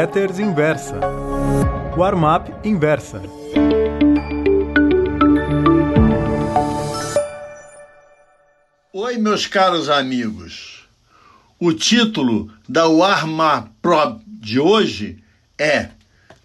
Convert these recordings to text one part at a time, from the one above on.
Letters Inversa. Warm-up Inversa. Oi, meus caros amigos. O título da Warm-up Pro de hoje é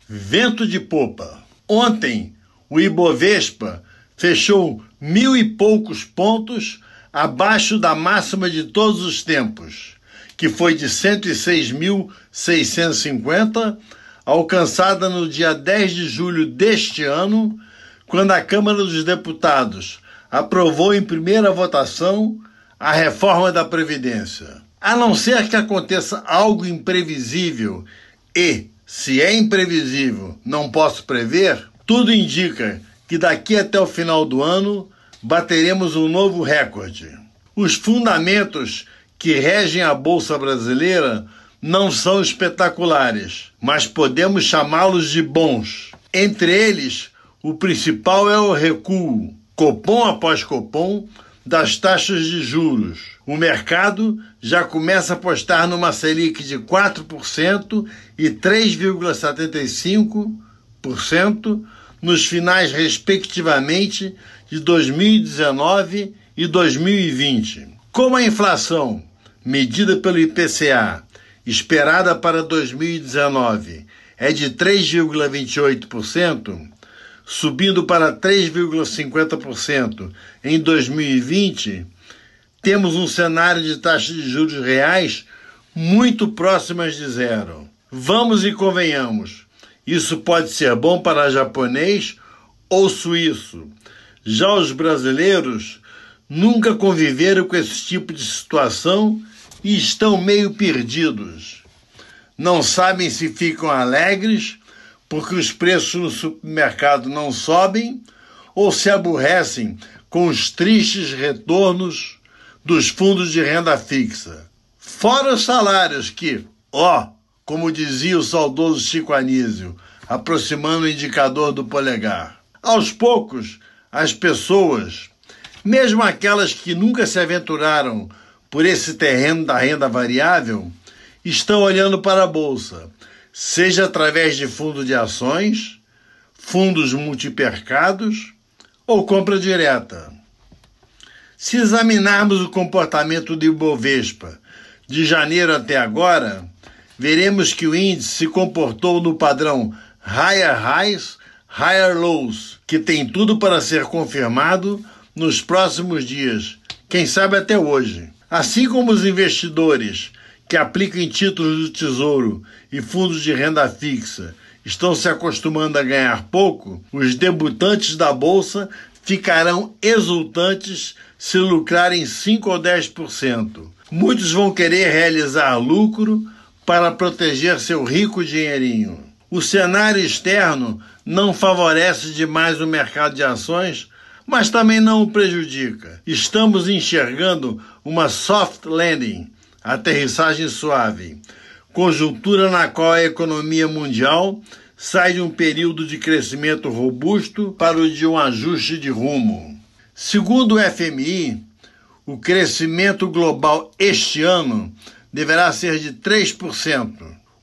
Vento de Popa. Ontem, o Ibovespa fechou mil e poucos pontos abaixo da máxima de todos os tempos, que foi de 106.650, alcançada no dia 10 de julho deste ano, quando a Câmara dos Deputados aprovou em primeira votação a reforma da Previdência. A não ser que aconteça algo imprevisível e, se é imprevisível, não posso prever, tudo indica que daqui até o final do ano bateremos um novo recorde. Os fundamentos que regem a Bolsa Brasileira não são espetaculares, mas podemos chamá-los de bons. Entre eles, o principal é o recuo, Copom após Copom, das taxas de juros. O mercado já começa a apostar numa Selic de 4% e 3,75% nos finais, respectivamente, de 2019 e 2020. Como a inflação, medida pelo IPCA, esperada para 2019 é de 3,28%, subindo para 3,50% em 2020, temos um cenário de taxas de juros reais muito próximas de zero. Vamos e convenhamos, isso pode ser bom para japonês ou suíço. Já os brasileiros nunca conviveram com esse tipo de situação e estão meio perdidos. Não sabem se ficam alegres porque os preços no supermercado não sobem ou se aborrecem com os tristes retornos dos fundos de renda fixa. Fora os salários que, ó, como dizia o saudoso Chico Anísio, aproximando o indicador do polegar. Aos poucos, as pessoas, mesmo aquelas que nunca se aventuraram por esse terreno da renda variável, estão olhando para a bolsa, seja através de fundo de ações, fundos multipercados ou compra direta. Se examinarmos o comportamento do Ibovespa de janeiro até agora, veremos que o índice se comportou no padrão Higher Highs, Higher Lows, que tem tudo para ser confirmado nos próximos dias, quem sabe até hoje. Assim como os investidores que aplicam em títulos do Tesouro e fundos de renda fixa estão se acostumando a ganhar pouco, os debutantes da bolsa ficarão exultantes se lucrarem 5 ou 10%. Muitos vão querer realizar lucro para proteger seu rico dinheirinho. O cenário externo não favorece demais o mercado de ações, mas também não o prejudica. Estamos enxergando uma soft landing, aterrissagem suave, conjuntura na qual a economia mundial sai de um período de crescimento robusto para o de um ajuste de rumo. Segundo o FMI, o crescimento global este ano deverá ser de 3%,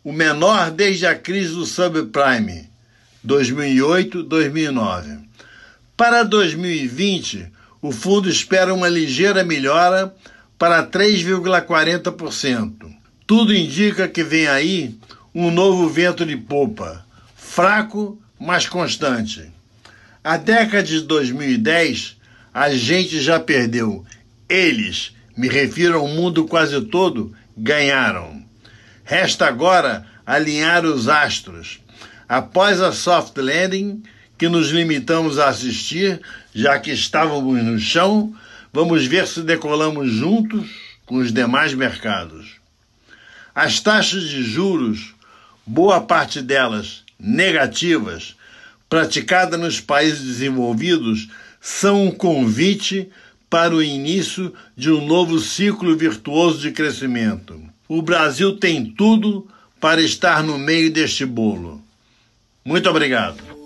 o menor desde a crise do subprime, 2008-2009. Para 2020, o fundo espera uma ligeira melhora para 3,40%. Tudo indica que vem aí um novo vento de popa, fraco, mas constante. A década de 2010, a gente já perdeu. Eles, me refiro ao mundo quase todo, ganharam. Resta agora alinhar os astros. Após a soft landing, que nos limitamos a assistir, já que estávamos no chão, vamos ver se decolamos juntos com os demais mercados. As taxas de juros, boa parte delas negativas, praticadas nos países desenvolvidos, são um convite para o início de um novo ciclo virtuoso de crescimento. O Brasil tem tudo para estar no meio deste bolo. Muito obrigado.